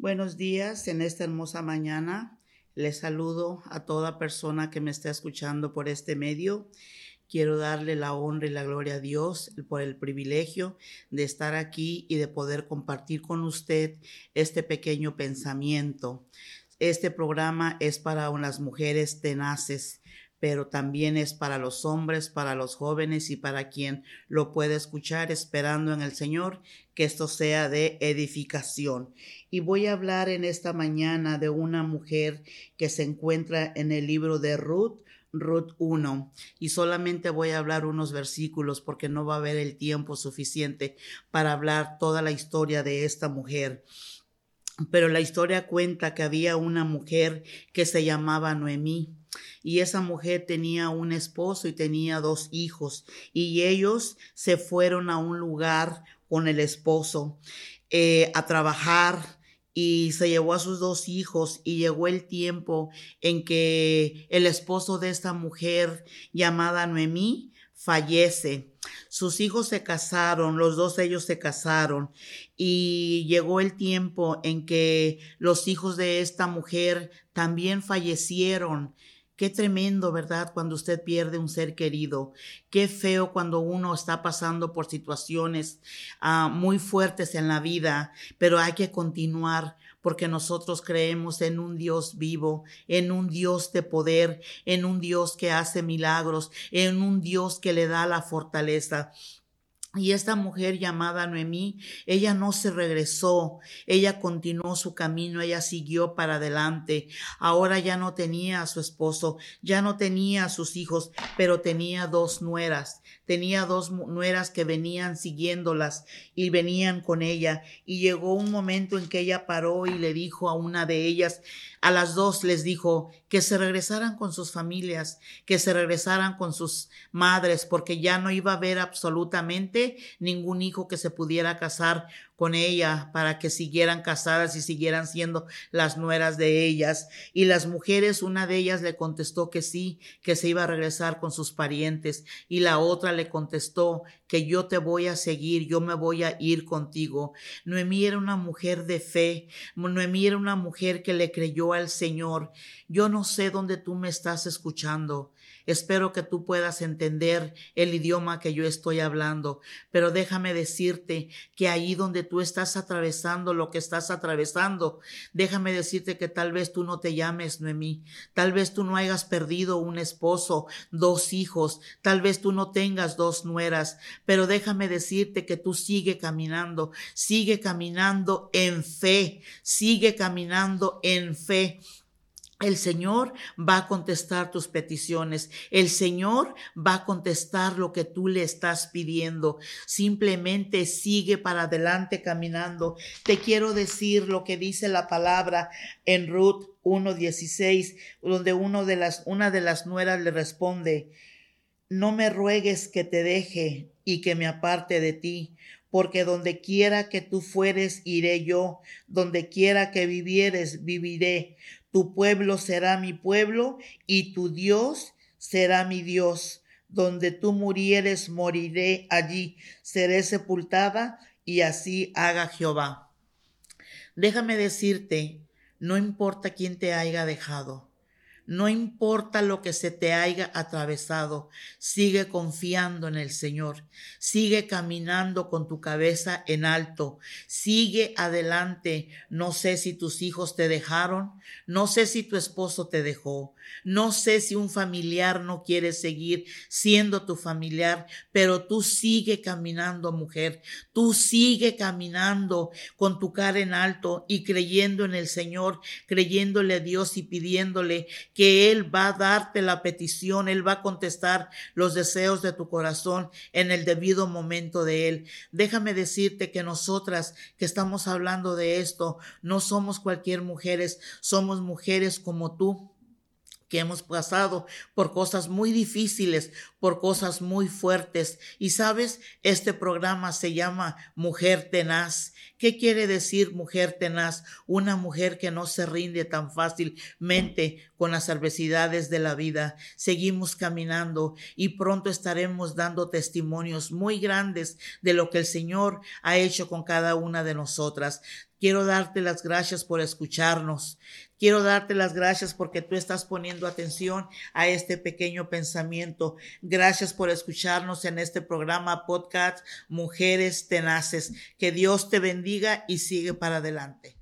Buenos días en esta hermosa mañana. Les saludo a toda persona que me está escuchando por este medio. Quiero darle la honra y la gloria a Dios por el privilegio de estar aquí y de poder compartir con usted este pequeño pensamiento. Este programa es para unas mujeres tenaces, pero también es para los hombres, para los jóvenes y para quien lo pueda escuchar esperando en el Señor que esto sea de edificación. Y voy a hablar en esta mañana de una mujer que se encuentra en el libro de Ruth, Ruth 1 y solamente voy a hablar unos versículos porque no va a haber el tiempo suficiente para hablar toda la historia de esta mujer. Pero la historia cuenta que había una mujer que se llamaba Noemí y esa mujer tenía un esposo y tenía dos hijos y ellos se fueron a un lugar con el esposo eh, a trabajar y se llevó a sus dos hijos y llegó el tiempo en que el esposo de esta mujer llamada Noemí fallece. Sus hijos se casaron, los dos de ellos se casaron y llegó el tiempo en que los hijos de esta mujer también fallecieron Qué tremendo, ¿verdad? Cuando usted pierde un ser querido. Qué feo cuando uno está pasando por situaciones uh, muy fuertes en la vida, pero hay que continuar porque nosotros creemos en un Dios vivo, en un Dios de poder, en un Dios que hace milagros, en un Dios que le da la fortaleza. Y esta mujer llamada Noemí, ella no se regresó, ella continuó su camino, ella siguió para adelante. Ahora ya no tenía a su esposo, ya no tenía a sus hijos, pero tenía dos nueras. Tenía dos nueras que venían siguiéndolas y venían con ella. Y llegó un momento en que ella paró y le dijo a una de ellas, a las dos les dijo que se regresaran con sus familias, que se regresaran con sus madres, porque ya no iba a haber absolutamente ningún hijo que se pudiera casar con ella para que siguieran casadas y siguieran siendo las nueras de ellas. Y las mujeres, una de ellas le contestó que sí, que se iba a regresar con sus parientes. Y la otra le contestó que yo te voy a seguir, yo me voy a ir contigo. Noemí era una mujer de fe, Noemí era una mujer que le creyó al Señor. Yo no sé dónde tú me estás escuchando. Espero que tú puedas entender el idioma que yo estoy hablando, pero déjame decirte que ahí donde tú estás atravesando lo que estás atravesando, déjame decirte que tal vez tú no te llames Noemí, tal vez tú no hayas perdido un esposo, dos hijos, tal vez tú no tengas dos nueras, pero déjame decirte que tú sigue caminando, sigue caminando en fe, sigue caminando en fe el Señor va a contestar tus peticiones. El Señor va a contestar lo que tú le estás pidiendo. Simplemente sigue para adelante caminando. Te quiero decir lo que dice la palabra en Ruth 1.16, donde uno una de las nueras le responde, no me ruegues que te deje y que me aparte de ti, porque donde quiera que tú fueres, iré yo, donde quiera que vivieres, viviré tu pueblo será mi pueblo y tu Dios será mi Dios. Donde tú murieres, moriré allí, seré sepultada y así haga Jehová. Déjame decirte, no importa quién te haya dejado, no importa lo que se te haya atravesado, sigue confiando en el Señor, sigue caminando con tu cabeza en alto, sigue adelante. No sé si tus hijos te dejaron, no sé si tu esposo te dejó, no sé si un familiar no quiere seguir siendo tu familiar, pero tú sigue caminando, mujer, tú sigue caminando con tu cara en alto y creyendo en el Señor, creyéndole a Dios y pidiéndole que Él va a darte la petición, Él va a contestar los deseos de tu corazón en el debido momento de Él. Déjame decirte que nosotras que estamos hablando de esto, no somos cualquier mujeres, somos mujeres como tú que hemos pasado por cosas muy difíciles, por cosas muy fuertes. Y sabes, este programa se llama Mujer Tenaz. ¿Qué quiere decir mujer tenaz? Una mujer que no se rinde tan fácilmente con las adversidades de la vida. Seguimos caminando y pronto estaremos dando testimonios muy grandes de lo que el Señor ha hecho con cada una de nosotras. Quiero darte las gracias por escucharnos. Quiero darte las gracias porque tú estás poniendo atención a este pequeño pensamiento. Gracias por escucharnos en este programa podcast Mujeres Tenaces. Que Dios te bendiga y sigue para adelante.